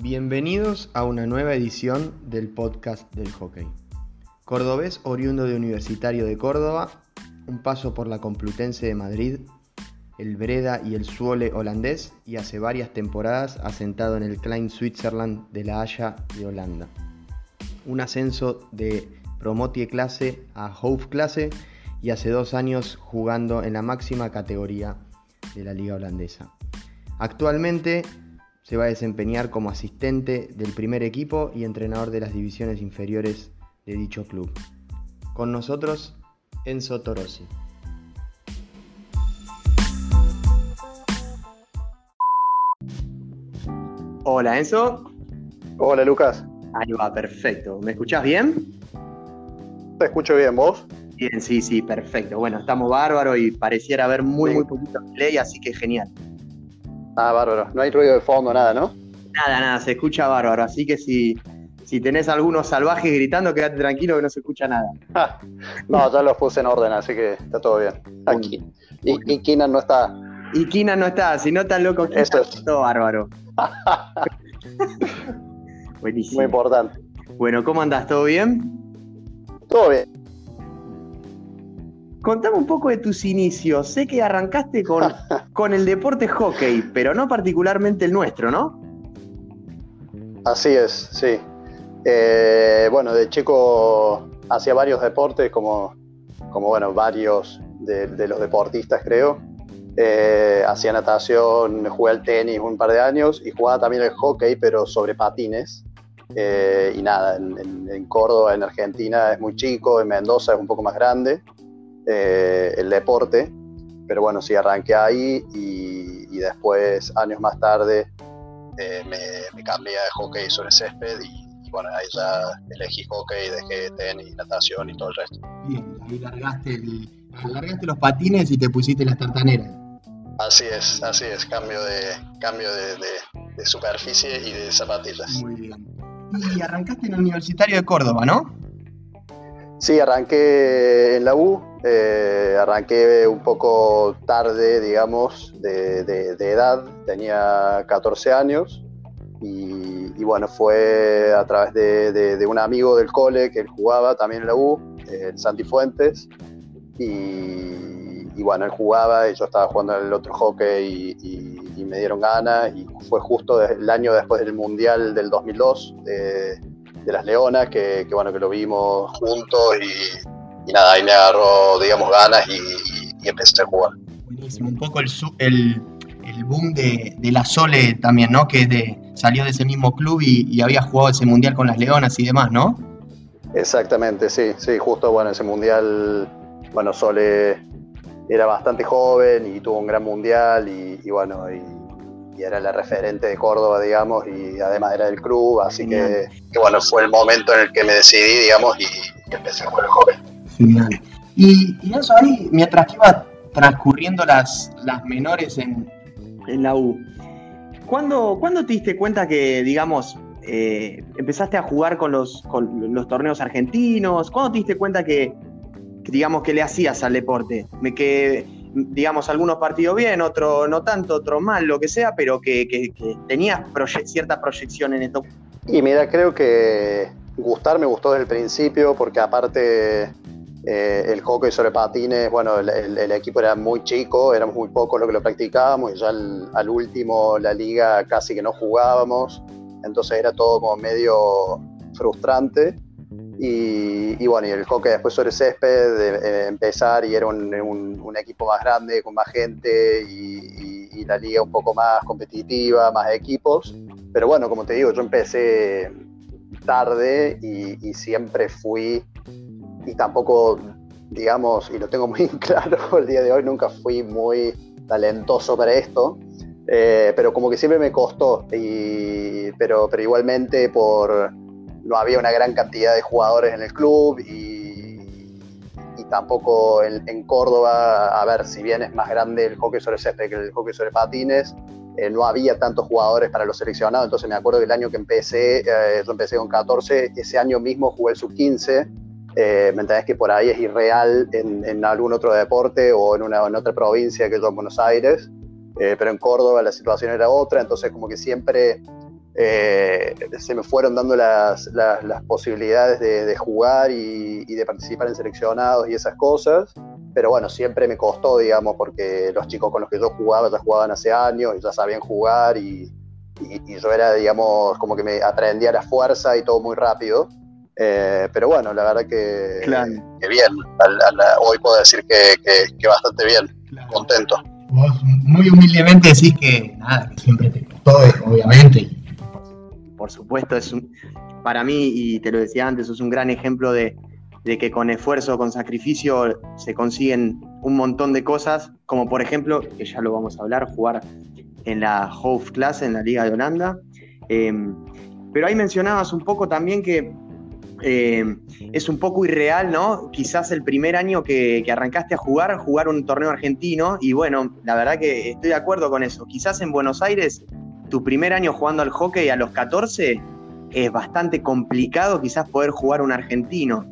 Bienvenidos a una nueva edición del podcast del hockey. Cordobés oriundo de Universitario de Córdoba, un paso por la Complutense de Madrid, el Breda y el Suole holandés y hace varias temporadas asentado en el Klein Switzerland de La Haya de Holanda. Un ascenso de Promotie clase a Hof clase y hace dos años jugando en la máxima categoría de la liga holandesa. Actualmente se va a desempeñar como asistente del primer equipo y entrenador de las divisiones inferiores de dicho club. Con nosotros, Enzo Torosi. Hola Enzo. Hola Lucas. Ahí va, perfecto. ¿Me escuchás bien? Te escucho bien, ¿vos? Bien, sí, sí, perfecto. Bueno, estamos bárbaros y pareciera haber muy, muy poquito delay, así que genial. Ah, bárbaro. No hay ruido de fondo, nada, ¿no? Nada, nada, se escucha bárbaro. Así que si, si tenés algunos salvajes gritando, quédate tranquilo que no se escucha nada. no, ya los puse en orden, así que está todo bien. Aquí. Y, y no está. Y Keenan no está, si no está loco, Eso es. todo bárbaro. Buenísimo. Muy importante. Bueno, ¿cómo andás? ¿Todo bien? Todo bien. Contame un poco de tus inicios. Sé que arrancaste con, con el deporte hockey, pero no particularmente el nuestro, ¿no? Así es, sí. Eh, bueno, de chico hacía varios deportes, como, como bueno, varios de, de los deportistas, creo. Eh, hacía natación, jugué al tenis un par de años y jugaba también el hockey, pero sobre patines. Eh, y nada, en, en, en, Córdoba, en Argentina, es muy chico, en Mendoza es un poco más grande eh, el deporte. Pero bueno, sí, arranqué ahí y, y después, años más tarde, eh, me, me, cambié a hockey sobre césped y, y, bueno, ahí ya elegí hockey, dejé tenis, natación y todo el resto. Bien, ahí largaste, el, largaste los patines y te pusiste las tartaneras. Así es, así es, cambio de, cambio de, de, de, superficie y de zapatillas. Muy bien. Y arrancaste en el Universitario de Córdoba, ¿no? Sí, arranqué en la U, eh, arranqué un poco tarde, digamos, de, edad, tenía 14 años y, y bueno, fue a través de, un amigo del cole que él jugaba también en la U, eh, Santi Fuentes, y, y, bueno, él jugaba y yo estaba jugando el otro hockey y, me dieron ganas y fue justo el año después del Mundial del 2002 de, de las Leonas, que, que, bueno, que lo vimos juntos y, y, nada, ahí me agarró, digamos, ganas y, y empecé a jugar. Buenísimo, un poco el, el, el boom de, de, la Sole también, ¿no? Que de, salió de ese mismo club y, había jugado ese Mundial con las Leonas y demás, ¿no? Exactamente, sí, sí, justo, bueno, ese Mundial, bueno, Sole era bastante joven y tuvo un gran mundial y, y bueno, y, y, era la referente de Córdoba, digamos, y además era del club, así que, que, bueno, fue el momento en el que me decidí, digamos, y, y empecé a jugar el joven. Genial. Y, y, eso ahí, mientras que iba transcurriendo las, las menores en, en la U, ¿cuándo, ¿cuándo te diste cuenta que, digamos, eh, empezaste a jugar con los, con los torneos argentinos? ¿Cuándo te diste cuenta que, digamos, que le hacías al deporte. Que, digamos, algunos partidos bien, otros no tanto, otros mal, lo que sea, pero que, que, tenías cierta proyección en esto. Y mira, creo que gustar me gustó desde el principio, porque aparte eh, el hockey sobre patines, bueno, el, equipo era muy chico, éramos muy pocos los que lo practicábamos, y ya al, al último la liga casi que no jugábamos, entonces era todo como medio frustrante y, bueno, y el hockey después sobre césped, de, de empezar y era un, equipo más grande, con más gente y, y, la liga un poco más competitiva, más equipos. Pero bueno, como te digo, yo empecé tarde y, siempre fui, y tampoco, digamos, y lo tengo muy claro el día de hoy, nunca fui muy talentoso para esto. Eh, pero como que siempre me costó, y, pero, pero igualmente por no había una gran cantidad de jugadores en el club y, y tampoco en, en, Córdoba, a ver, si bien es más grande el hockey sobre césped que el hockey sobre patines, eh, no había tantos jugadores para los seleccionados, entonces me acuerdo que el año que empecé, eh, yo empecé con 14, ese año mismo jugué el sub-15, eh, ¿me entendés que por ahí es irreal en, algún otro deporte o en, una, en otra provincia que yo en Buenos Aires? Eh, pero en Córdoba la situación era otra, entonces como que siempre eh, se me fueron dando las, posibilidades de, jugar y, de participar en seleccionados y esas cosas. Pero bueno, siempre me costó, digamos, porque los chicos con los que yo jugaba ya jugaban hace años y ya sabían jugar y, yo era, digamos, como que me aprendía la fuerza y todo muy rápido. Eh, pero bueno, la verdad que, bien. hoy puedo decir que, bastante bien, contento. Vos muy humildemente decís que nada, que siempre te costó, obviamente, por supuesto, es un, para mí, y te lo decía antes, es un gran ejemplo de, que con esfuerzo, con sacrificio, se consiguen un montón de cosas, como por ejemplo, que ya lo vamos a hablar, jugar en la Hoofdklasse, en la Liga de Holanda. Em, pero ahí mencionabas un poco también que em, es un poco irreal, ¿no? Quizás el primer año que, que, arrancaste a jugar, jugar un torneo argentino, y bueno, la verdad que estoy de acuerdo con eso. Quizás en Buenos Aires tu primer año jugando al hockey a los 14 es bastante complicado quizás poder jugar un argentino.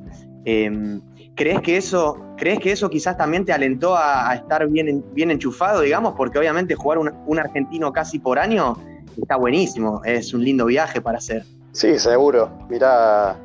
Em, ¿crees, que eso, ¿Crees que eso quizás también te alentó a, estar bien, bien enchufado, digamos? Porque obviamente jugar un, argentino casi por año está buenísimo, es un lindo viaje para hacer. Sí, seguro. Mira,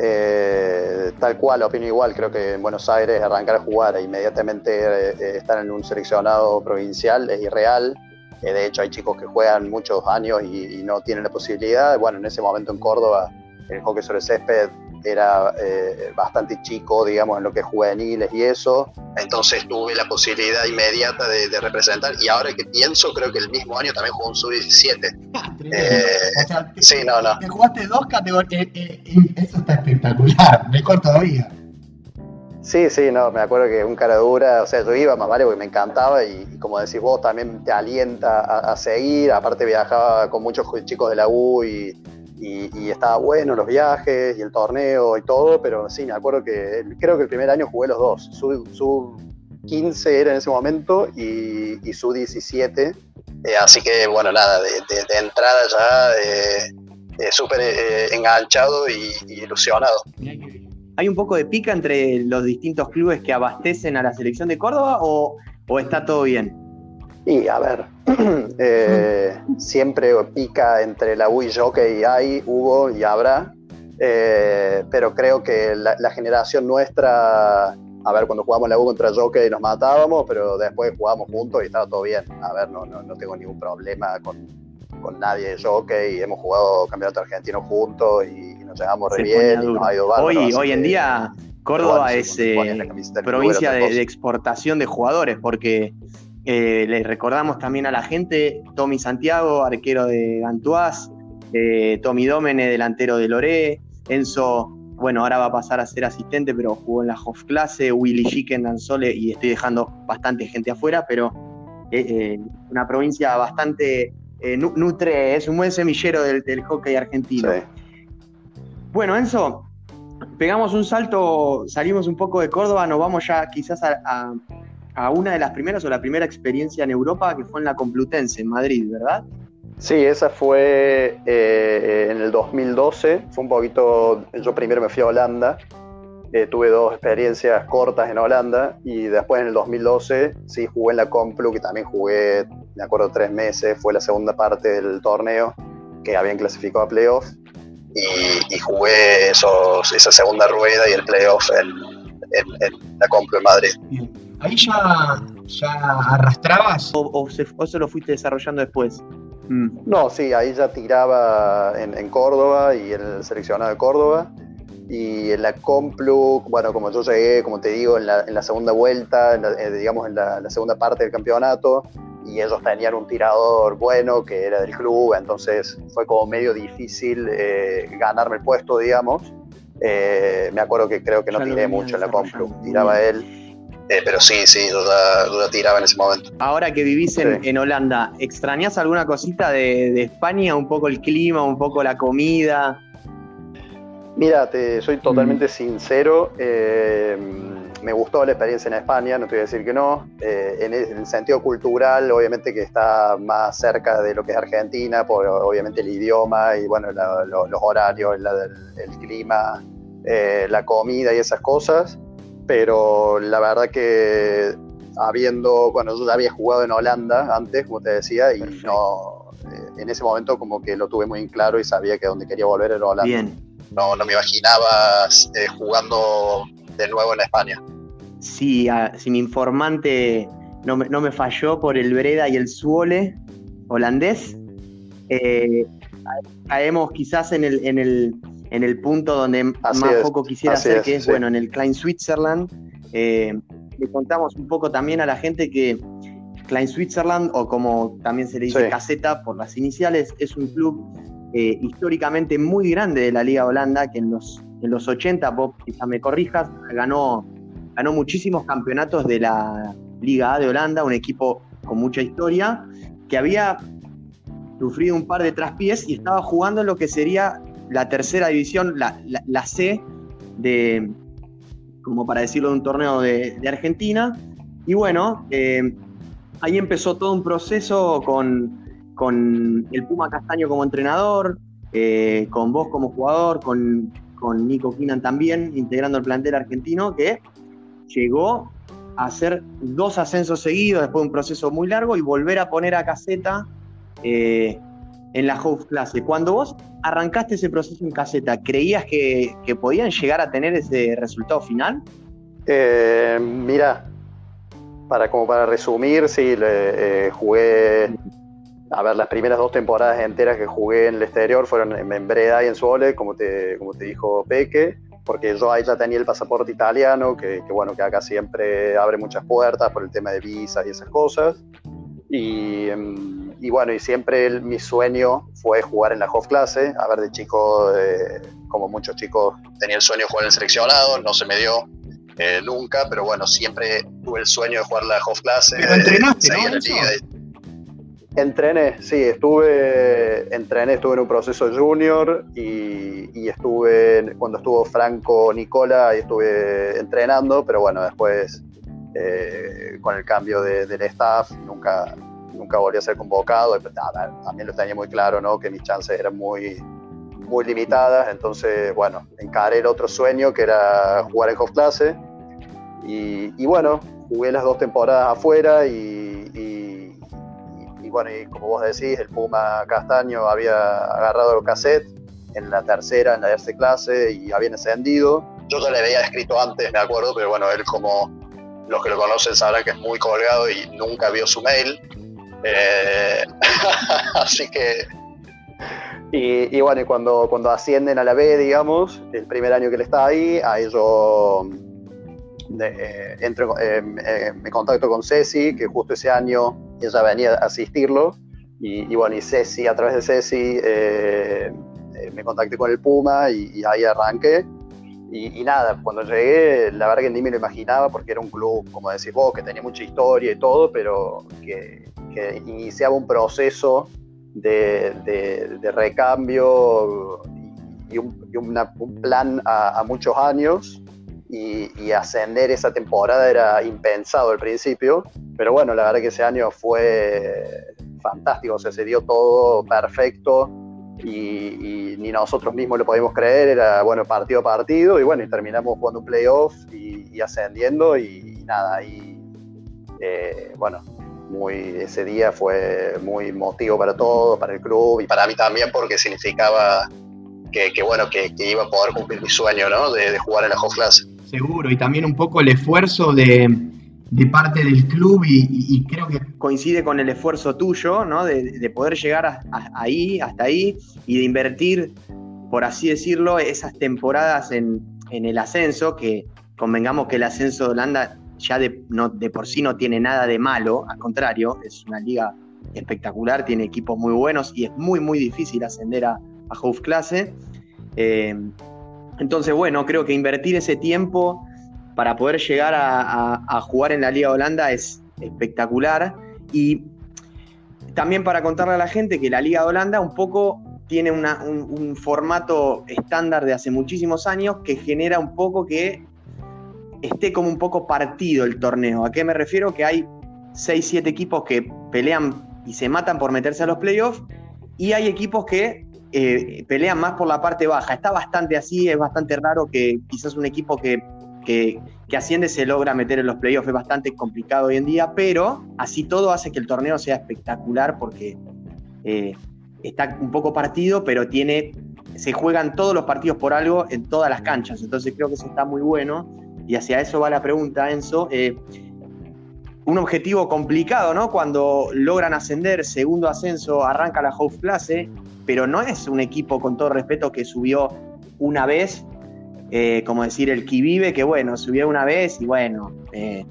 eh, tal cual, opino igual. Creo que en Buenos Aires arrancar a jugar e inmediatamente eh, estar en un seleccionado provincial es irreal. Eh, de hecho, hay chicos que juegan muchos años y, no tienen la posibilidad. Bueno, en ese momento en Córdoba, el hockey sobre césped era eh, bastante chico, digamos, en lo que es juveniles y eso. Entonces tuve la posibilidad inmediata de, representar. Y ahora que pienso, creo que el mismo año también jugué un sub-17. Eh, sí, no, no. Te jugaste dos categorías. eso está espectacular, mejor todavía. Sí, sí, no, me acuerdo que un cara dura, o sea, yo iba más vale porque me encantaba y, como decís vos, también te alienta a, seguir, aparte viajaba con muchos chicos de la U y, estaba bueno los viajes y el torneo y todo, pero sí, me acuerdo que creo que el primer año jugué los dos, su, 15 era en ese momento y, su 17, eh, así que bueno, nada, de, entrada ya eh, eh, súper enganchado y, y ilusionado hay un poco de pica entre los distintos clubes que abastecen a la selección de Córdoba o, está todo bien? Y a ver, eh, siempre pica entre la U y Jockey hay, hubo y habrá, eh, pero creo que la, generación nuestra, a ver, cuando jugamos la U contra Jockey nos matábamos, pero después jugamos juntos y estaba todo bien. A ver, no, no, no tengo ningún problema con, con nadie de Jockey, hemos jugado campeonato argentino juntos y nos llevamos re bien, nos ha ido Hoy, hoy en día Córdoba es eh, provincia de, exportación de jugadores, porque eh, le recordamos también a la gente, Tommy Santiago, arquero de Gantuaz, eh, Tommy Domene, delantero de Loré, Enzo, bueno, ahora va a pasar a ser asistente, pero jugó en la Hofklasse, Willy Chicken, Danzole, y estoy dejando bastante gente afuera, pero una provincia bastante nutre, es un buen semillero del, del hockey argentino. Sí. Bueno, Enzo, pegamos un salto, salimos un poco de Córdoba, nos vamos ya quizás a, una de las primeras o la primera experiencia en Europa que fue en la Complutense, en Madrid, ¿verdad? Sí, esa fue eh, en el 2012, fue un poquito, yo primero me fui a Holanda, eh, tuve dos experiencias cortas en Holanda y después en el 2012 sí jugué en la Complu, que también jugué, me acuerdo, tres meses, fue la segunda parte del torneo que habían clasificado a playoffs y, jugué esos, esa segunda rueda y el playoff en, en, la compra en Madrid. ¿Ahí ya, ya arrastrabas? ¿O, o, se, lo fuiste desarrollando después? Mm. No, sí, ahí ya tiraba en, Córdoba y en el seleccionado de Córdoba. Y en la Complu, bueno, como yo llegué, como te digo, en la, en la segunda vuelta, eh, digamos en la, segunda parte del campeonato, y ellos tenían un tirador bueno que era del club, entonces fue como medio difícil eh, ganarme el puesto, digamos. Eh, me acuerdo que creo que no tiré mucho en la Complu, tiraba él. Eh, pero sí, sí, duda, tiraba en ese momento. Ahora que vivís en, Holanda, ¿extrañas alguna cosita de, España? Un poco el clima, un poco la comida. Mira, te soy totalmente mm. sincero me gustó la experiencia en España, no te voy a decir que no. Eh, en, el, sentido cultural, obviamente que está más cerca de lo que es Argentina, por obviamente el idioma y bueno, los horarios, el, clima, eh, la comida y esas cosas. Pero la verdad que habiendo, bueno, yo había jugado en Holanda antes, como te decía, y no, eh, en ese momento como que lo tuve muy en claro y sabía que donde quería volver era Holanda. Bien. No, no me imaginaba eh, jugando de nuevo en España. Sí, si mi informante no me, no me, falló por el Breda y el Suole holandés, eh, caemos quizás en el, en el, en el punto donde más poco quisiera hacer, que es, bueno, en el Klein Switzerland. Eh, le contamos un poco también a la gente que Klein Switzerland, o como también se le dice caseta por las iniciales, es un club eh, históricamente muy grande de la Liga Holanda, que en los, en los 80, Bob, quizá me corrijas, ganó, ganó muchísimos campeonatos de la Liga A de Holanda, un equipo con mucha historia, que había sufrido un par de traspiés y estaba jugando en lo que sería la tercera división, la, C, de, como para decirlo, de un torneo de, Argentina. Y bueno, eh, ahí empezó todo un proceso con, el Puma Castaño como entrenador, eh, con vos como jugador, con, con Nico Kinan también, integrando el plantel argentino, que llegó a hacer dos ascensos seguidos después de un proceso muy largo y volver a poner a caseta eh, en la House Clase. Cuando vos arrancaste ese proceso en caseta, ¿creías que, podían llegar a tener ese resultado final? Eh, mira, para, como para resumir, sí, eh, jugué, a ver, las primeras dos temporadas enteras que jugué en el exterior fueron en, Breda y en Suole, como te, como te dijo Peque, porque yo ahí ya tenía el pasaporte italiano, que, que bueno, que acá siempre abre muchas puertas por el tema de visas y esas cosas. Y, em, y bueno, y siempre mi sueño fue jugar en la Hofklasse. A ver, de chico, eh, como muchos chicos, tenía el sueño de jugar en el seleccionado, no se me dio eh, nunca, pero bueno, siempre tuve el sueño de jugar la Hofklasse. Pero entrenaste, ¿no? Entrené, sí, estuve, entrené, estuve en un proceso junior y, y, estuve, cuando estuvo Franco Nicola, y estuve entrenando, pero bueno, después eh, con el cambio del staff, nunca, nunca volví a ser convocado. También lo tenía muy claro, ¿no? Que mis chances eran muy, muy limitadas. Entonces, bueno, encaré el otro sueño que era jugar en Hofklasse. Y, y bueno, jugué las dos temporadas afuera y, y, bueno, y como vos decís, el Puma Castaño había agarrado el cassette en la tercera, en la tercera clase y habían ascendido. Yo ya le había escrito antes, me acuerdo, pero bueno, él como los que lo conocen sabrán que es muy colgado y nunca vio su mail. Eh, así que. Y, bueno, y cuando, cuando ascienden a la B, digamos, el primer año que él está ahí, ahí yo eh, entro, eh, me contacto con Ceci, que justo ese año ella venía a asistirlo. Y, bueno, y Ceci, a través de Ceci, me contacté con el Puma y, y ahí arranqué. Y, nada, cuando llegué, la verdad que ni me lo imaginaba porque era un club, como decís vos, que tenía mucha historia y todo, pero que, iniciaba un proceso de, recambio y, un, plan a, muchos años. Y, ascender esa temporada era impensado al principio, pero bueno, la verdad que ese año fue fantástico, o sea, se dio todo perfecto y, ni nosotros mismos lo podíamos creer, era bueno partido a partido y bueno, y terminamos jugando un playoff y, ascendiendo y, nada, y eh, bueno, muy, ese día fue muy motivo para todos, para el club y para mí también porque significaba que, bueno, que, iba a poder cumplir mi sueño, ¿no? De, jugar en la Hot Class. Seguro, y también un poco el esfuerzo de, de parte del club y, creo que coincide con el esfuerzo tuyo, ¿no? De, poder llegar ahí, hasta ahí y de invertir, por así decirlo, esas temporadas en, el ascenso, que convengamos que el ascenso de Holanda ya de, de por sí no tiene nada de malo, al contrario, es una liga espectacular, tiene equipos muy buenos y es muy, muy difícil ascender a, a Clase. Eh, entonces, bueno, creo que invertir ese tiempo para poder llegar a, jugar en la Liga Holanda es espectacular. Y también para contarle a la gente que la Liga Holanda un poco tiene un, formato estándar de hace muchísimos años que genera un poco que esté como un poco partido el torneo. ¿A qué me refiero? Que hay 6, 7 equipos que pelean y se matan por meterse a los playoffs y hay equipos que eh, pelean más por la parte baja. Está bastante así, es bastante raro que quizás un equipo que que, que asciende se logra meter en los playoffs. Es bastante complicado hoy en día, pero así todo hace que el torneo sea espectacular porque eh, está un poco partido, pero tiene, se juegan todos los partidos por algo en todas las canchas. Entonces creo que eso está muy bueno. Y hacia eso va la pregunta, Enzo. Eh, un objetivo complicado, ¿no? Cuando logran ascender, segundo ascenso, arranca la House Clase, pero no es un equipo, con todo respeto, que subió una vez, eh, como decir el vive, que bueno, subió una vez y bueno, eh,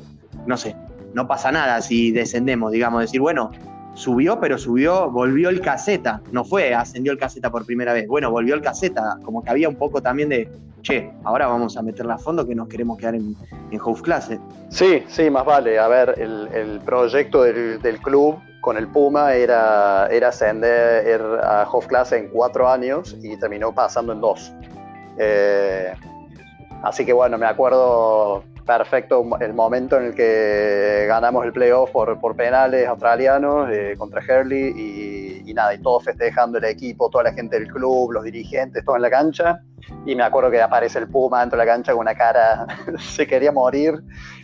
no sé, no pasa nada si descendemos, digamos, decir, bueno, subió, pero subió, volvió el caseta, no fue, ascendió el caseta por primera vez, bueno, volvió el caseta, como que había un poco también de, che, ahora vamos a meterla a fondo que nos queremos quedar en, en House Clase. Sí, sí, más vale, a ver, el, proyecto del, club con el Puma era, era ascender a Hof Clase en cuatro años y terminó pasando en dos. Eh, así que bueno, me acuerdo perfecto el momento en el que ganamos el playoff por, por penales australianos eh, contra Hurley y, nada, y todos festejando el equipo, toda la gente del club, los dirigentes, todo en la cancha. Y me acuerdo que aparece el Puma dentro de la cancha con una cara, se quería morir.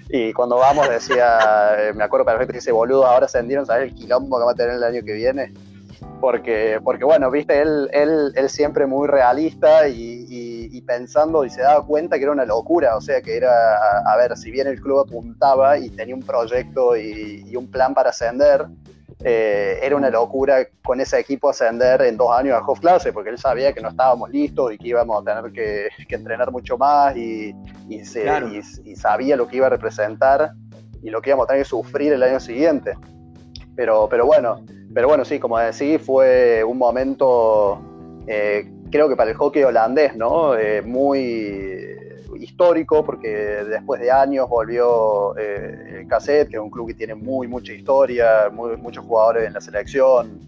Y cuando vamos decía, eh, me acuerdo perfecto dice, boludo, ahora ascendieron, ¿sabes el quilombo que va a tener el año que viene? Porque, porque bueno, viste, él, él, él siempre muy realista y, y, pensando y se daba cuenta que era una locura, o sea que era, a, ver, si bien el club apuntaba y tenía un proyecto y, un plan para ascender, eh, era una locura con ese equipo ascender en dos años a Hofklase, porque él sabía que no estábamos listos y que íbamos a tener que, entrenar mucho más y, y, sabía lo que iba a representar y lo que íbamos a tener que sufrir el año siguiente. Pero, pero bueno, pero bueno, sí, como decís, fue un momento, eh, creo que para el hockey holandés, ¿no? Eh, muy histórico, porque después de años volvió eh, Cassette, que es un club que tiene muy mucha historia, muchos jugadores en la selección,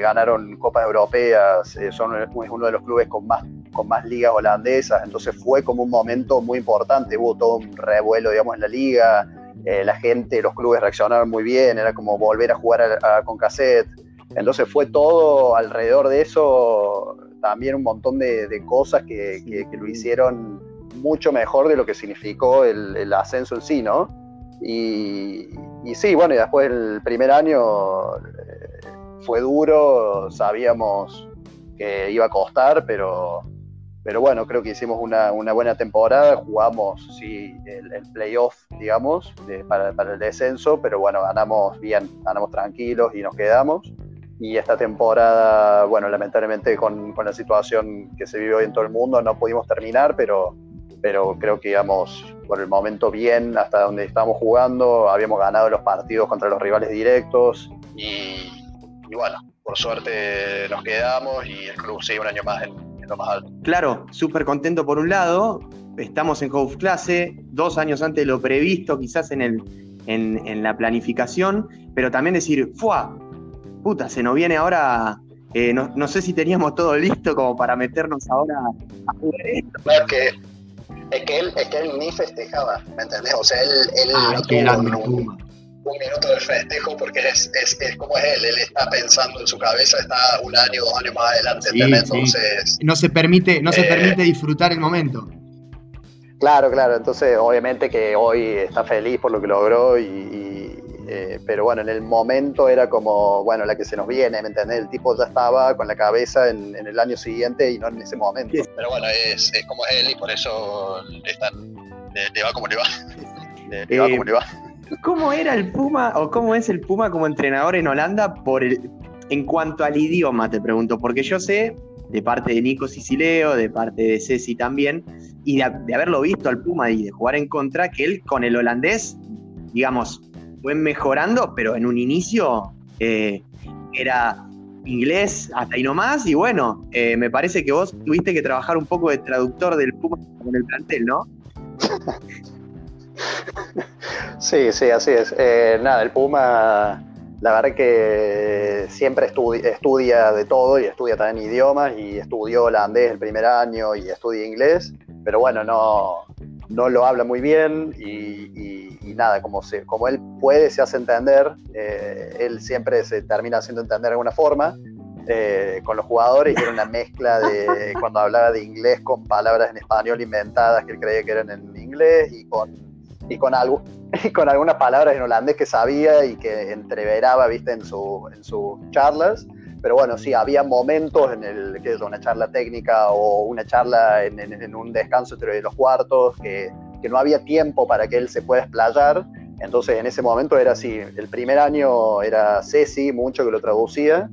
ganaron copas europeas, son es uno de los clubes con más, con más ligas holandesas, entonces fue como un momento muy importante, hubo todo un revuelo, digamos, en la liga, eh, la gente, los clubes reaccionaron muy bien, era como volver a jugar con cassette. Entonces fue todo alrededor de eso, también un montón de, cosas que, lo hicieron mucho mejor de lo que significó el, ascenso en sí, ¿no? Y, y, sí, bueno, y después el primer año eh, fue duro, sabíamos que iba a costar, pero, pero bueno, creo que hicimos una, buena temporada, jugamos sí, el, playoff, digamos, para, el descenso, pero bueno, ganamos bien, ganamos tranquilos y nos quedamos. Y esta temporada, bueno, lamentablemente con, la situación que se vive hoy en todo el mundo no pudimos terminar, pero, pero creo que íbamos por el momento bien hasta donde estábamos jugando, habíamos ganado los partidos contra los rivales directos y, y bueno, por suerte nos quedamos y el club sigue un año más en, Claro, súper contento por un lado, estamos en House Clase, dos años antes de lo previsto, quizás en, el, en, la planificación, pero también decir, ¡fua! Puta, se nos viene ahora eh, no, sé si teníamos todo listo como para meternos ahora a jugar esto. es que, es que, él, es que él ni festejaba, ¿me entendés? O sea, él, él ah, no un minuto de festejo porque es, es, es, como es él, él está pensando en su cabeza, está un año, dos años más adelante, entonces... No se permite, no se eh, permite disfrutar el momento. Claro, claro, entonces obviamente que hoy está feliz por lo que logró y, eh, pero bueno, en el momento era como, bueno, la que se nos viene, ¿me entendés? El tipo ya estaba con la cabeza en, el año siguiente y no en ese momento. Pero bueno, es, es como es él y por eso están, le, va como le va. Le, va como le va. ¿Cómo era el Puma o cómo es el Puma como entrenador en Holanda por el, en cuanto al idioma, te pregunto? Porque yo sé, de parte de Nico Sicileo, de parte de Ceci también, y de, haberlo visto al Puma y de jugar en contra, que él con el holandés, digamos, fue mejorando, pero en un inicio eh, era inglés hasta ahí nomás, y bueno, eh, me parece que vos tuviste que trabajar un poco de traductor del Puma con el plantel, ¿no? Sí, sí, así es. Eh, nada, el Puma, la verdad que siempre estudia de todo y estudia también idiomas y estudió holandés el primer año y estudia inglés, pero bueno, no, no lo habla muy bien y, nada, como, se, como él puede, se hace entender, eh, él siempre se termina haciendo entender de alguna forma eh, con los jugadores y era una mezcla de cuando hablaba de inglés con palabras en español inventadas que él creía que eran en inglés y con, y con, algo, y con algunas palabras en holandés que sabía y que entreveraba, viste, en, su, en sus charlas. Pero bueno, sí, había momentos en el que una charla técnica o una charla en, en, un descanso entre los cuartos que, que no había tiempo para que él se pueda explayar. Entonces en ese momento era así, el primer año era Ceci, mucho que lo traducía,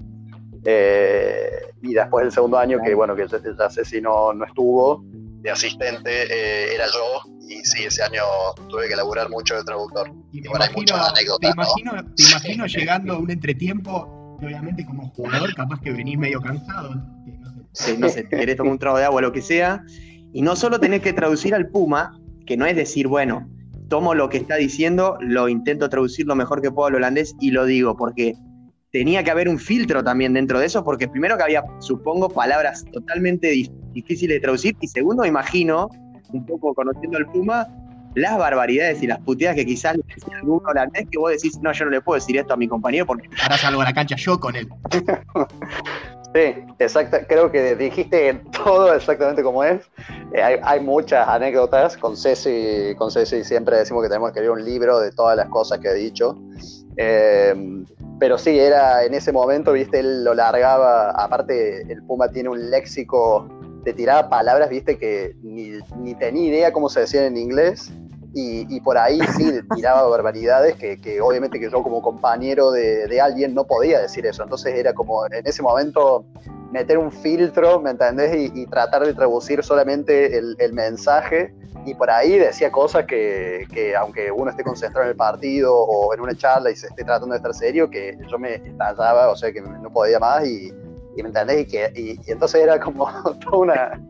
eh, y después el segundo año, que bueno, que ya, Ceci no, no estuvo, de asistente eh, era yo, y sí, ese año tuve que laburar mucho de traductor. Y, bueno, hay muchas anécdotas. Te imagino, te imagino llegando a un entretiempo, obviamente como jugador, capaz que venís medio cansado. No sé, no sé, te querés tomar un trago de agua, lo que sea, y no solo tenés que traducir al Puma, que no es decir, bueno, tomo lo que está diciendo, lo intento traducir lo mejor que puedo al holandés y lo digo, porque tenía que haber un filtro también dentro de eso, porque primero que había, supongo, palabras totalmente difíciles de traducir, y segundo, imagino, un poco conociendo al Puma, las barbaridades y las puteadas que quizás le decía algún holandés que vos decís, no, yo no le puedo decir esto a mi compañero porque ahora salgo a la cancha yo con él. Sí, exacto. Creo que dijiste todo exactamente como es. Eh, hay, muchas anécdotas. Con Ceci, con Ceci siempre decimos que tenemos que escribir un libro de todas las cosas que he dicho. Eh, pero sí, era en ese momento, viste, él lo largaba. Aparte, el Puma tiene un léxico, te tiraba palabras, viste, que ni, ni tenía idea cómo se decían en inglés y, por ahí sí tiraba barbaridades que, obviamente que yo como compañero de, alguien no podía decir eso. Entonces era como en ese momento meter un filtro, ¿me entendés? Y, tratar de traducir solamente el, mensaje. Y por ahí decía cosas que, aunque uno esté concentrado en el partido o en una charla y se esté tratando de estar serio, que yo me estallaba, o sea que no podía más y, ¿me entendés? Y, que, y, entonces era como toda una,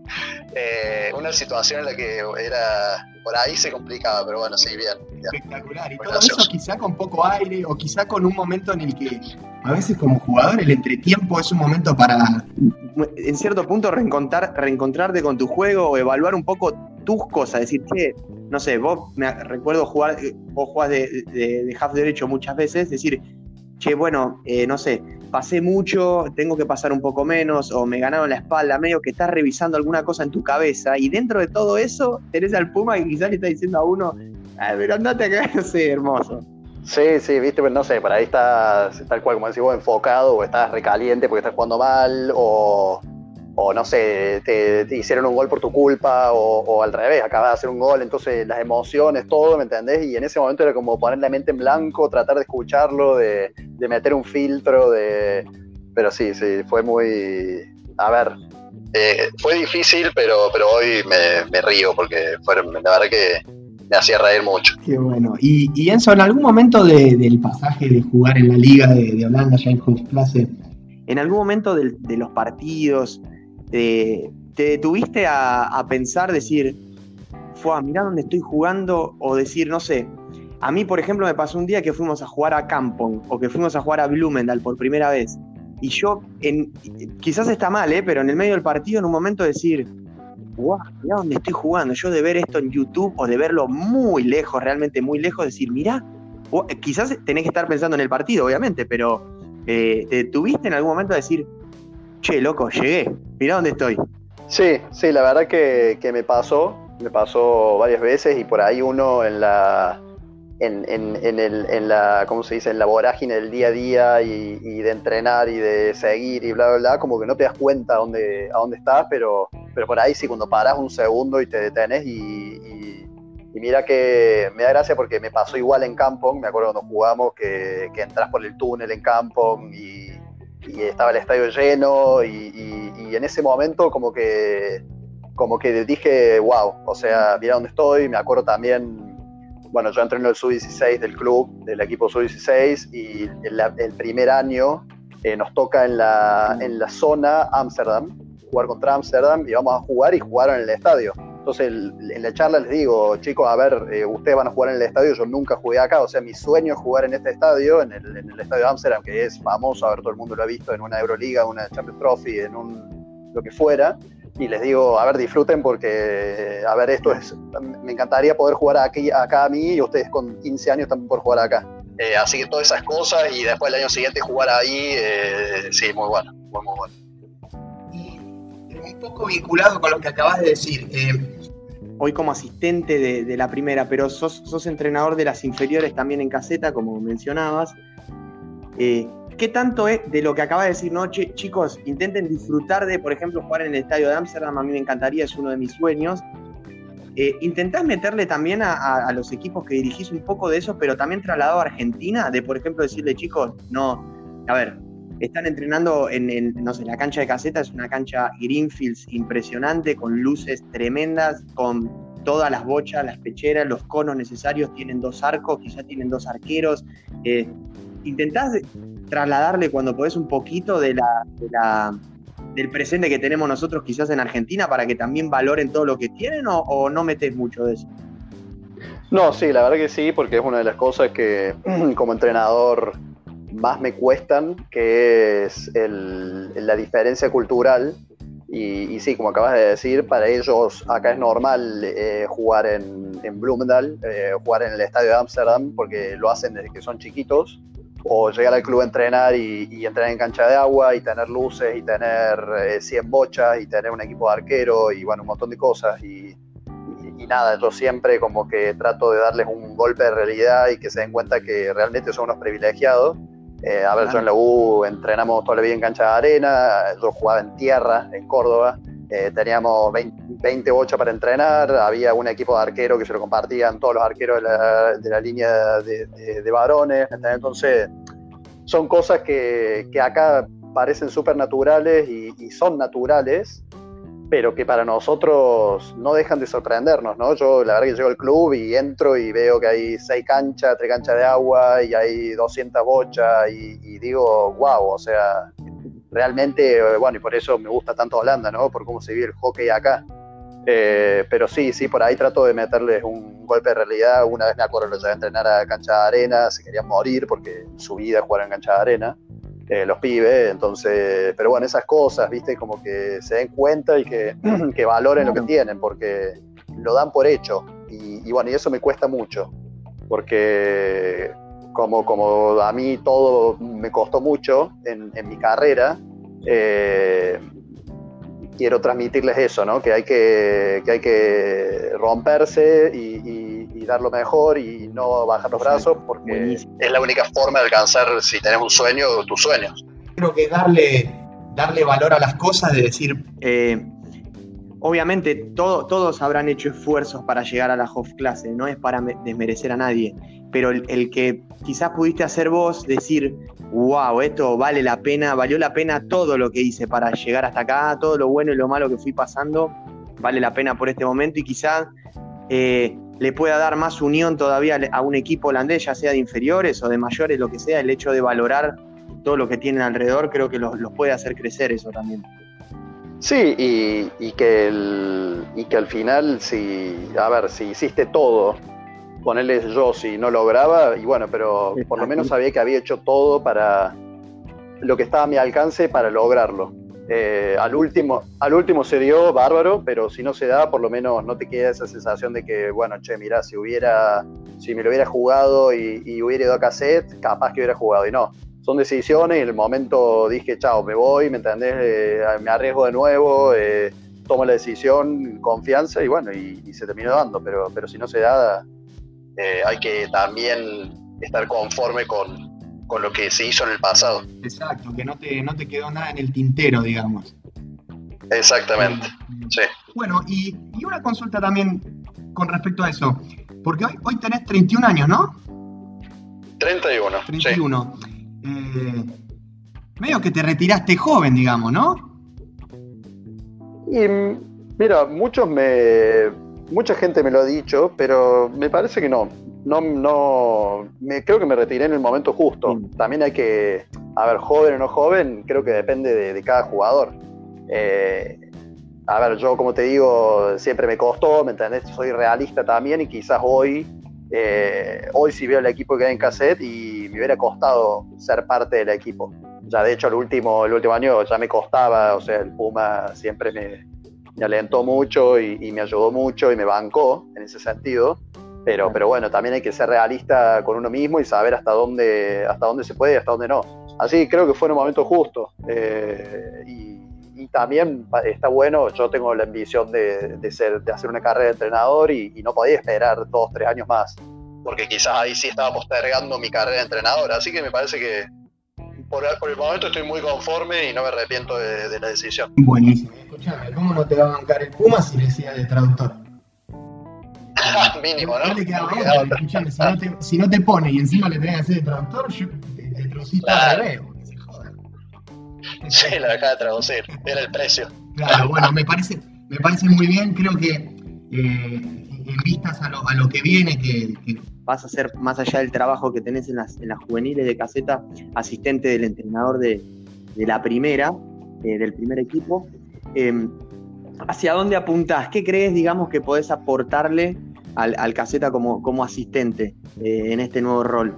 eh, una situación en la que era por ahí se complicaba, pero bueno, sí, bien. Espectacular. Y todo eso quizá con poco aire o quizá con un momento en el que a veces como jugador el entretiempo es un momento para... En cierto punto reencontrar, reencontrarte con tu juego o evaluar un poco tus cosas, decir, que, no sé, vos me recuerdo jugar, vos jugás de, de, half derecho muchas veces, decir, che, bueno, eh, no sé, pasé mucho, tengo que pasar un poco menos, o me ganaron la espalda, medio que estás revisando alguna cosa en tu cabeza, y dentro de todo eso tenés al Puma que quizás le está diciendo a uno, Ay, pero andate acá, hermoso. Sí, sí, viste, pero no sé, por ahí estás tal cual, como decís vos, enfocado, o estás recaliente porque estás jugando mal, o o no sé, te, hicieron un gol por tu culpa, o, al revés, acabas de hacer un gol, entonces las emociones, todo, ¿me entendés? Y en ese momento era como poner la mente en blanco, tratar de escucharlo, de, meter un filtro, de... Pero sí, sí, fue muy... A ver, eh, fue difícil, pero, pero hoy me, río porque fueron, la verdad que me hacía reír mucho. Qué bueno. Y, y Enzo, en algún momento del pasaje de jugar en la liga de, Holanda, ya en Hoofdklasse, en algún momento de, de los partidos, te, detuviste a, pensar, decir, fue mirá dónde estoy jugando, o decir, no sé, a mí, por ejemplo, me pasó un día que fuimos a jugar a Kampong o que fuimos a jugar a Blumendal por primera vez. Y yo, quizás está mal, ¿eh? pero en el medio del partido, en un momento decir, wow, mirá dónde estoy jugando. Yo de ver esto en YouTube o de verlo muy lejos, realmente muy lejos, decir, mirá, quizás tenés que estar pensando en el partido, obviamente, pero eh, te tuviste en algún momento a decir, che, loco, llegué, mirá dónde estoy. Sí, sí, la verdad que, me pasó, me pasó varias veces y por ahí uno en la, en, en, el, en la, ¿cómo se dice? En la vorágine del día a día y, de entrenar y de seguir y bla, bla, bla, como que no te das cuenta dónde, a dónde estás, pero, pero por ahí sí, cuando paras un segundo y te detenes y, y, mira que me da gracia porque me pasó igual en Kampong, me acuerdo cuando jugamos que, que entras por el túnel en Kampong y y estaba el estadio lleno y, en ese momento como que como que dije, wow, o sea, mira dónde estoy, me acuerdo también, bueno, yo entreno el sub-16 del club, del equipo sub-16 y el, primer año eh, nos toca en la, en la zona Amsterdam, jugar contra Amsterdam y vamos a jugar y jugaron en el estadio. Entonces en la charla les digo, chicos, a ver, eh, ustedes van a jugar en el estadio, yo nunca jugué acá, o sea, mi sueño es jugar en este estadio, en el, en el estadio de Amsterdam, que es famoso, a ver, todo el mundo lo ha visto en una Euroliga, una Champions Trophy, en un lo que fuera, y les digo, a ver, disfruten porque, a ver, esto es, me encantaría poder jugar aquí, acá a mí y ustedes con 15 años también por jugar acá. Eh, así que todas esas cosas y después el año siguiente jugar ahí, eh, sí, muy bueno. fue muy bueno. Poco vinculado con lo que acabas de decir, eh, hoy como asistente de, la primera, pero sos, entrenador de las inferiores también en caseta, como mencionabas. Eh, ¿Qué tanto es de lo que acaba de decir Noche? Chicos, intenten disfrutar de, por ejemplo, jugar en el estadio de Amsterdam, a mí me encantaría, es uno de mis sueños. Eh, ¿Intentás meterle también a, los equipos que dirigís un poco de eso, pero también trasladado a Argentina? De, por ejemplo, decirle, chicos, no, a ver, están entrenando en, no sé, la cancha de caseta, es una cancha Greenfields impresionante, con luces tremendas, con todas las bochas, las pecheras, los conos necesarios, tienen dos arcos, quizás tienen dos arqueros. Eh, ¿Intentás trasladarle cuando podés un poquito de la, del presente que tenemos nosotros quizás en Argentina para que también valoren todo lo que tienen o, no metes mucho de eso? No, sí, la verdad que sí, porque es una de las cosas que como entrenador más me cuestan, que es la diferencia cultural. Y, sí, como acabas de decir, para ellos acá es normal eh, jugar en, en Bloemendahl, eh, jugar en el estadio de Ámsterdam, porque lo hacen desde que son chiquitos o llegar al club a entrenar y, entrenar en cancha de agua y tener luces y tener 100 eh, bochas y tener un equipo de arquero y bueno, un montón de cosas. Y, nada, yo siempre como que trato de darles un golpe de realidad y que se den cuenta que realmente son unos privilegiados. Eh, a en la U entrenamos toda la vida en cancha de arena, yo jugaba en tierra, en Córdoba, eh, teníamos 20, bochas para entrenar, había un equipo de arquero que se lo compartían todos los arqueros de la, de la línea de, de, varones. Entonces, son cosas que, que acá parecen súper naturales y, son naturales, pero que para nosotros no dejan de sorprendernos, ¿no? Yo la verdad que llego al club y entro y veo que hay seis canchas, tres canchas de agua y hay 200 bochas y, y digo, wow, o sea, realmente, bueno, y por eso me gusta tanto Holanda, ¿no? Por cómo se vive el hockey acá. Eh, pero sí, sí, por ahí trato de meterles un golpe de realidad. Una vez me acuerdo, lo llevé a entrenar a cancha de arena, se querían morir porque su vida jugar en cancha de arena, eh, los pibes. Entonces, pero bueno, esas cosas, ¿viste? Como que se den cuenta y que, que valoren lo que tienen, porque lo dan por hecho. Y, y, bueno, y eso me cuesta mucho, porque como, como a mí todo me costó mucho en, mi carrera, eh, quiero transmitirles eso, ¿no? que, hay que, hay que romperse y, dar lo mejor y no bajar los brazos porque es la única forma de alcanzar, si tenemos un sueño, tus sueños. Creo que darle, darle valor a las cosas, de decir... Eh, obviamente todos habrán hecho esfuerzos para llegar a la Hof clase, no es para desmerecer a nadie, pero el, que quizás pudiste hacer vos, decir, wow, esto vale la pena, valió la pena todo lo que hice para llegar hasta acá, todo lo bueno y lo malo que fui pasando, vale la pena por este momento y quizás eh, le pueda dar más unión todavía a un equipo holandés, ya sea de inferiores o de mayores, lo que sea, el hecho de valorar todo lo que tienen alrededor, creo que los, puede hacer crecer eso también. Sí, y, que y que al final, si, a ver, si hiciste todo ponerles yo si no lograba, y bueno, pero por lo menos sabía que había hecho todo para lo que estaba a mi alcance para lograrlo. Eh, al, último, al último se dio bárbaro, pero si no se da, por lo menos no te queda esa sensación de que, bueno, che, mira, si hubiera, si me lo hubiera jugado y, hubiera ido a cassette, capaz que hubiera jugado. Y no, son decisiones y en el momento dije, chao, me voy, ¿me entendés? Eh, me arriesgo de nuevo, eh, tomo la decisión, confianza y bueno, y, y, se terminó dando, pero, pero si no se da, eh, hay que también estar conforme con, lo que se hizo en el pasado. Exacto, que no te, no te quedó nada en el tintero, digamos. Exactamente, sí. Bueno, y, una consulta también con respecto a eso, porque hoy, hoy tenés 31 años, ¿no? 31. 31. Eh, medio que te retiraste joven, digamos, ¿no? Y mira, muchos me, Mucha gente me lo ha dicho, pero me parece que no. No, no, me, creo que me retiré en el momento justo. Mm. También hay que, a ver, joven o no joven, creo que depende de, cada jugador. Eh, a ver, yo como te digo, siempre me costó, ¿me entendés? Soy realista también y quizás hoy, eh, hoy sí veo el equipo que hay en cassette y me hubiera costado ser parte del equipo. Ya de hecho el último, el último año ya me costaba, o sea, el Puma siempre me, me alentó mucho y, me ayudó mucho y me bancó en ese sentido. Pero, pero bueno, también hay que ser realista con uno mismo y saber hasta dónde, hasta dónde se puede y hasta dónde no. así que creo que fue en un momento justo. y, también está bueno, yo tengo la ambición de, ser, de hacer una carrera de entrenador y, y no podía esperar dos, tres años más porque quizás ahí sí estaba postergando mi carrera de entrenador. Así que me parece que por, el momento estoy muy conforme y no me arrepiento de, la decisión. Buenísimo. Escuchame, ¿cómo no te va a bancar el Puma si decía de traductor? Mínimo, ¿no? le queda Escuchame, si, no te, si no te pone y encima le tenés que hacer de traductor, yo te, traducís claro. al porque se joda. Sí, la dejaba de traducir, era el precio. Claro, bueno, me parece, me parece muy bien, creo que eh, en vistas a lo, a lo que viene, que, vas a ser, más allá del trabajo que tenés en las, en las juveniles de caseta, asistente del entrenador de, la primera, eh, del primer equipo. Em, ¿Hacia dónde apuntás? ¿Qué crees, digamos, que podés aportarle al, caseta como, como asistente eh, en este nuevo rol?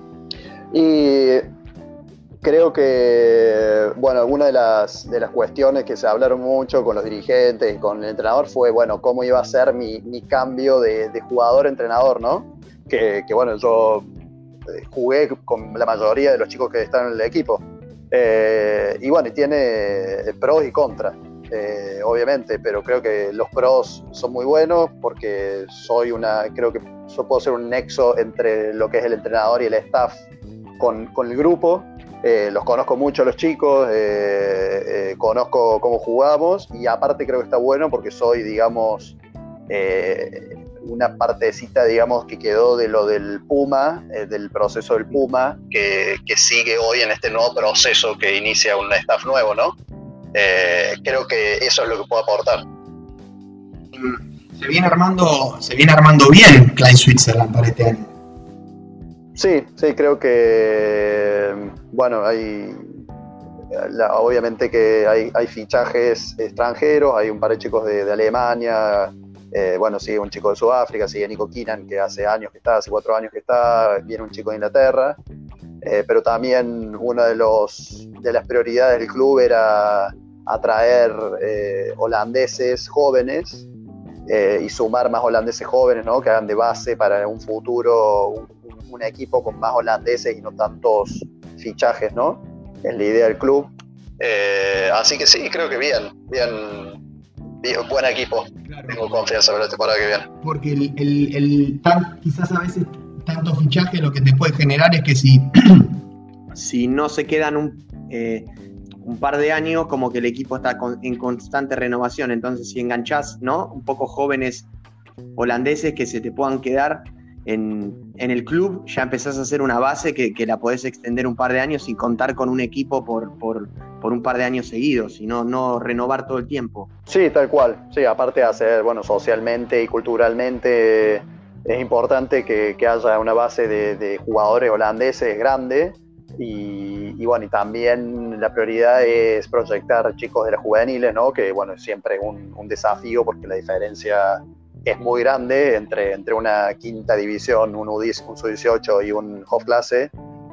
Y creo que, bueno, una de las, de las cuestiones que se hablaron mucho con los dirigentes y con el entrenador fue, bueno, cómo iba a ser mi, cambio de, jugador a entrenador, ¿no? Que, bueno, yo eh, jugué con la mayoría de los chicos que están en el equipo. Eh, y bueno, tiene pros y contras, eh, obviamente, pero creo que los pros son muy buenos porque soy una, creo que puedo ser un nexo entre lo que es el entrenador y el staff con, con el grupo eh, los conozco mucho los chicos, eh, eh, conozco cómo jugamos y aparte creo que está bueno porque soy, digamos, una partecita, digamos, que quedó de lo del Puma, del proceso del Puma, que, sigue hoy en este nuevo proceso que inicia un staff nuevo, ¿no? Creo que eso es lo que puedo aportar. Se viene armando, se viene armando bien Klein Switzerland para este año. Sí, sí, creo que, bueno, hay, obviamente que hay, fichajes extranjeros, hay un par de chicos de, Alemania, eh, bueno, sigue un chico de Sudáfrica, sigue Nico Kinan, que hace años que está, hace cuatro años que está, viene un chico de Inglaterra, eh, pero también una de, los, de las prioridades del club era atraer eh, holandeses jóvenes y sumar más holandeses jóvenes, ¿no? Que hagan de base para un futuro, un equipo con más holandeses y no tantos fichajes, ¿no? Es la idea del club. Eh, así que sí, creo que bien, bien, buen equipo. Tengo confianza para la temporada que viene. Porque el, el, quizás a veces tanto fichaje lo que te puede generar es que si, si no se quedan un, eh, un par de años, como que el equipo está en constante renovación. Entonces, si enganchás, ¿no? Un poco jóvenes holandeses que se te puedan quedar, en, el club ya empezás a hacer una base que, la podés extender un par de años sin contar con un equipo por, por, un par de años seguidos, sino no renovar todo el tiempo. Sí, tal cual. Sí, aparte de hacer, bueno, socialmente y culturalmente es importante que, haya una base de, jugadores holandeses grande y, bueno, y también la prioridad es proyectar chicos de las juveniles, ¿no? Que bueno, es siempre un, un desafío porque la diferencia es muy grande entre, entre una quinta división, un, U10, un sub-18 y un Hofklasse.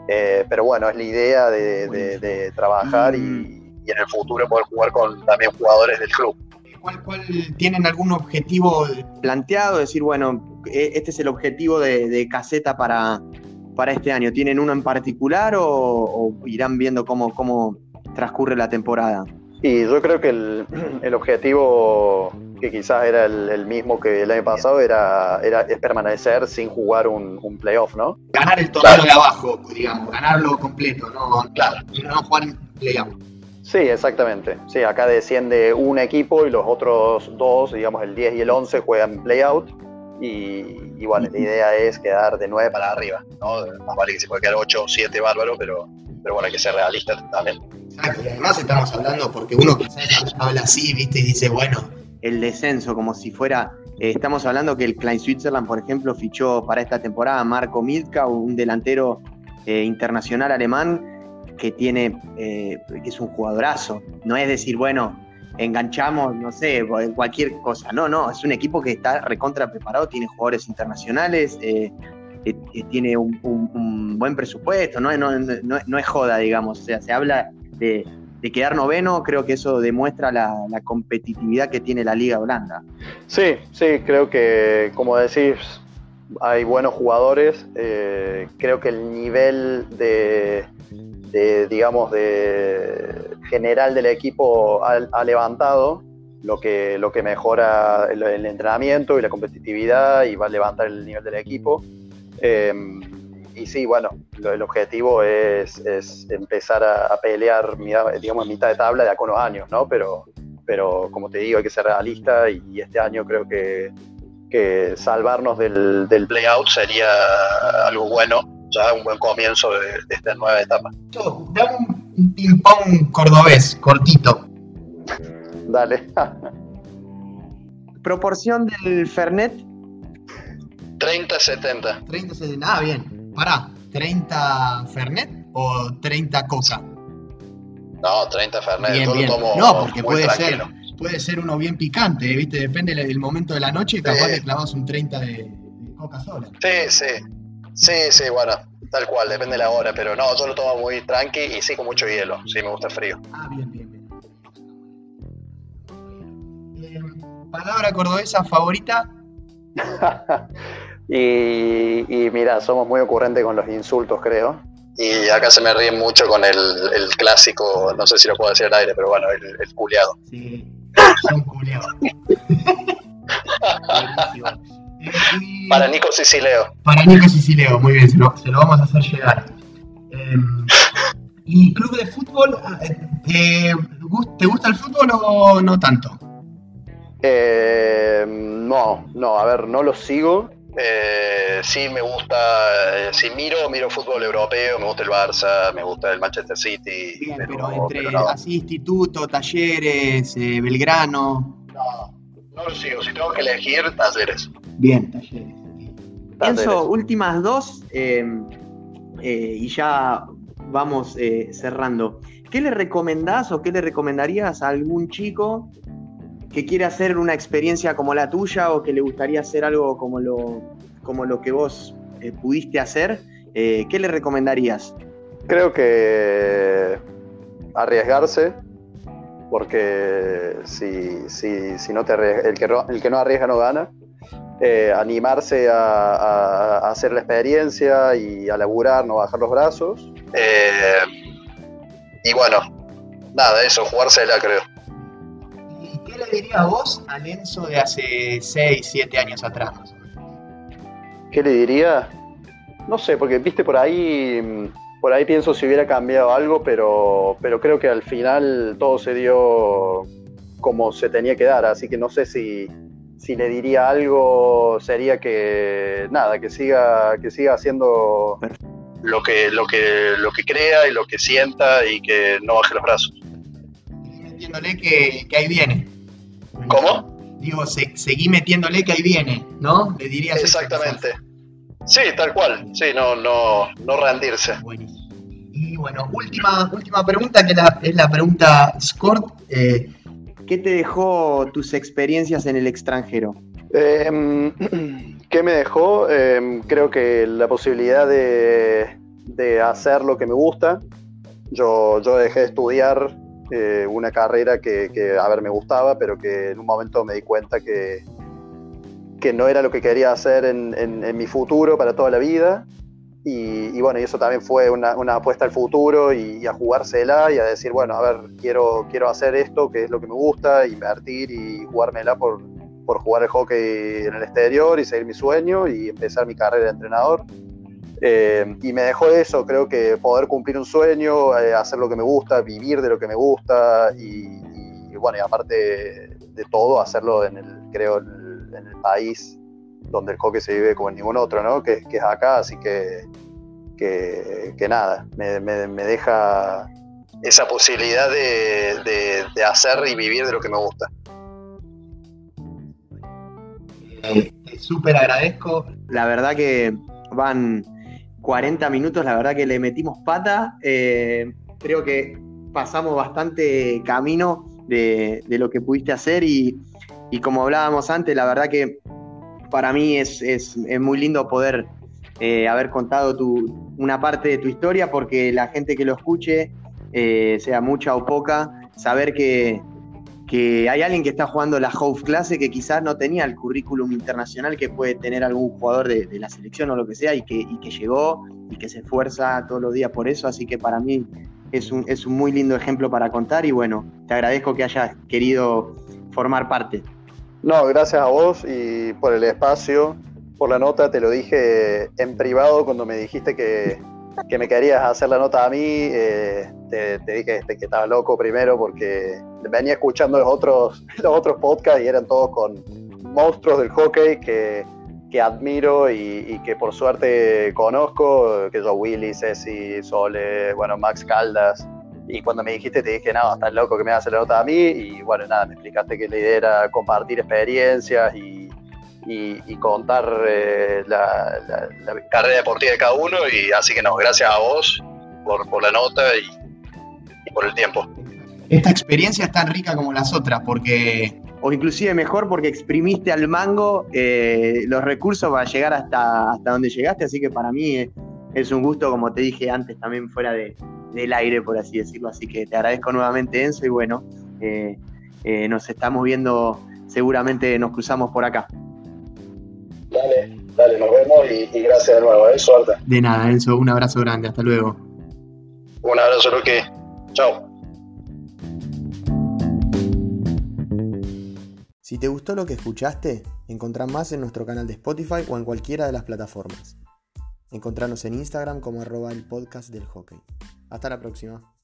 Eh, pero bueno, es la idea de, trabajar y, en el futuro poder jugar con también jugadores del club. ¿Cuál, tienen algún objetivo planteado? Decir, bueno, este es el objetivo de, caseta para, para este año. ¿Tienen uno en particular o, irán viendo cómo, cómo transcurre la temporada? Y yo creo que el, el objetivo que quizás era el, mismo que el año pasado, era, era es permanecer sin jugar un, un playoff, ¿no? Ganar el torneo de abajo, digamos, ganarlo completo, no, claro. no jugar en playoff. Sí, exactamente. Sí, acá desciende un equipo y los otros dos, digamos el 10 y el 11, juegan playout. Y, y bueno, la idea es quedar de 9 para arriba, ¿no? Más vale que se puede quedar 8 o 7 bárbaro, pero, pero bueno, hay que ser realistas también. Exacto, y además estamos hablando porque uno quizás habla así, ¿viste? Y dice, bueno, el descenso, como si fuera. Eh, estamos hablando que el Klein Switzerland, por ejemplo, fichó para esta temporada a Marco Midka, un delantero eh, internacional alemán que tiene, eh, que es un jugadorazo. No es decir, bueno, enganchamos, no sé, cualquier cosa. No, no, es un equipo que está recontra preparado, tiene jugadores internacionales, tiene un, buen presupuesto, no, no, no, es joda, digamos. O sea, se habla de, de quedar noveno, creo que eso demuestra la, competitividad que tiene la Liga Holanda. Sí, sí, creo que, como decís, hay buenos jugadores. Eh, creo que el nivel de, digamos, de general del equipo ha, levantado, lo que, lo que mejora el, entrenamiento y la competitividad y va a levantar el nivel del equipo. Em, y sí, bueno, el objetivo es, empezar a, pelear, digamos, mitad de tabla de acá unos años, ¿no? Pero, pero como te digo, hay que ser realista y, este año creo que, que salvarnos del, del play-out sería algo bueno, ya un buen comienzo de, esta nueva etapa. Ping-pong cordobés, cortito. Dale. Proporción del Fernet. 30-70. 30-70, ah, bien. Pará, ¿30 Fernet o 30 Coca? No, 30 Fernet, bien, bien. no, porque puede ser, puede ser uno bien picante, ¿viste? Depende del momento de la noche, capaz sí. clavas un 30 de, Coca sola. Sí, sí. Sí, sí, bueno, tal cual, depende de la hora, pero no, yo lo tomo muy tranqui y sí con mucho hielo, sí, me gusta el frío. Ah, bien, bien, bien. Eh, ¿Palabra cordobesa favorita? Y, mira, somos muy ocurrentes con los insultos, creo. Y acá se me ríen mucho con el, clásico, no sé si lo puedo decir al aire, pero bueno, el, el culiado. Sí, son para Nico Sicileo. Para Nico Sicileo, muy bien, se lo, vamos a hacer llegar. Em, ¿Y club de fútbol? Eh, eh, ¿Te gusta el fútbol o no tanto? Eh, no, no, a ver, no lo sigo. Eh, sí, me gusta, eh, si miro, miro fútbol europeo, me gusta el Barça, me gusta el Manchester City. Bien, pero, entre así instituto, talleres, eh, Belgrano. No, no lo sigo, si tengo que elegir, talleres. Bien, talleres. Pienso, últimas dos, y ya vamos cerrando. ¿Qué le recomendás o qué le recomendarías a algún chico que quiere hacer una experiencia como la tuya o que le gustaría hacer algo como lo, como lo que vos eh, pudiste hacer, eh, ¿qué le recomendarías? Creo que arriesgarse, porque si, si, si no te el, que, el que no arriesga no gana. Eh, animarse a, hacer la experiencia y a laburar, no bajar los brazos. y bueno, nada, eso, jugársela creo le diría a vos a Lenzo de hace 6, 7 años atrás? ¿Qué le diría? No sé, porque viste por ahí, por ahí pienso si hubiera cambiado algo, pero, pero creo que al final todo se dio como se tenía que dar, así que no sé si, si le diría algo sería que nada, que siga, que siga haciendo lo que, lo que, lo que crea y lo que sienta y que no baje los brazos. Metiéndole que, que ahí viene. ¿Cómo? Digo, seguí metiéndole que ahí viene, ¿no? Le diría Exactamente. Sí, tal cual. Sí, no, no, no rendirse. Buenísimo. Y bueno, última, última pregunta, que es la pregunta Scott. Eh, ¿Qué te dejó tus experiencias en el extranjero? Em, ¿Qué me dejó? Em, creo que la posibilidad de, de, hacer lo que me gusta. Yo, yo dejé de estudiar eh, una carrera que, a ver, me gustaba, pero que en un momento me di cuenta que, que no era lo que quería hacer en, mi futuro para toda la vida. Y, bueno, y eso también fue una, apuesta al futuro y, a jugársela y a decir, bueno, a ver, quiero, quiero hacer esto, que es lo que me gusta, invertir y jugármela por, por jugar el hockey en el exterior y seguir mi sueño y empezar mi carrera de entrenador. Eh, y me dejó eso, creo que poder cumplir un sueño, eh, hacer lo que me gusta, vivir de lo que me gusta y, bueno, y aparte de todo, hacerlo en el, creo, el, país donde el hockey se vive como en ningún otro, ¿no? Que, es acá, así que, que, nada, me, deja esa posibilidad de, de, hacer y vivir de lo que me gusta. Eh, súper agradezco. La verdad que van 40 minutos, la verdad que le metimos pata. Eh, creo que pasamos bastante camino de, lo que pudiste hacer y, como hablábamos antes, la verdad que para mí es, muy lindo poder eh, haber contado tu, una parte de tu historia porque la gente que lo escuche, eh, sea mucha o poca, saber que, que hay alguien que está jugando la House clase que quizás no tenía el currículum internacional que puede tener algún jugador de, la selección o lo que sea y que, que, llegó y que se esfuerza todos los días por eso, así que para mí es un, es un muy lindo ejemplo para contar y bueno, te agradezco que hayas querido formar parte. No, gracias a vos y por el espacio, por la nota, te lo dije en privado cuando me dijiste que, que me querías hacer la nota a mí, eh, te, dije este, que estaba loco primero porque venía escuchando los otros, los otros podcasts y eran todos con monstruos del hockey que, que admiro y, que por suerte conozco, que son Willy, Ceci, Sole, bueno, Max Caldas. Y cuando me dijiste, te dije, no, estás loco que me hace la nota a mí. Y bueno, nada, me explicaste que la idea era compartir experiencias y, y, contar eh, la, carrera deportiva de cada uno. Y así que no, gracias a vos por, por la nota y, por el tiempo. Esta experiencia es tan rica como las otras, porque o inclusive mejor porque exprimiste al mango eh, los recursos para llegar hasta, hasta donde llegaste, así que para mí es, un gusto, como te dije antes, también fuera de, del aire, por así decirlo, así que te agradezco nuevamente Enzo y bueno, eh, nos estamos viendo, seguramente nos cruzamos por acá. Dale, dale, nos vemos y, gracias de nuevo, ¿eh? suerte. De nada, Enzo, un abrazo grande, hasta luego. Un abrazo, Luque. Chao. Si te gustó lo que escuchaste, encontrá más en nuestro canal de Spotify o en cualquiera de las plataformas. Encontranos en Instagram como arroba el podcast del hockey. Hasta la próxima.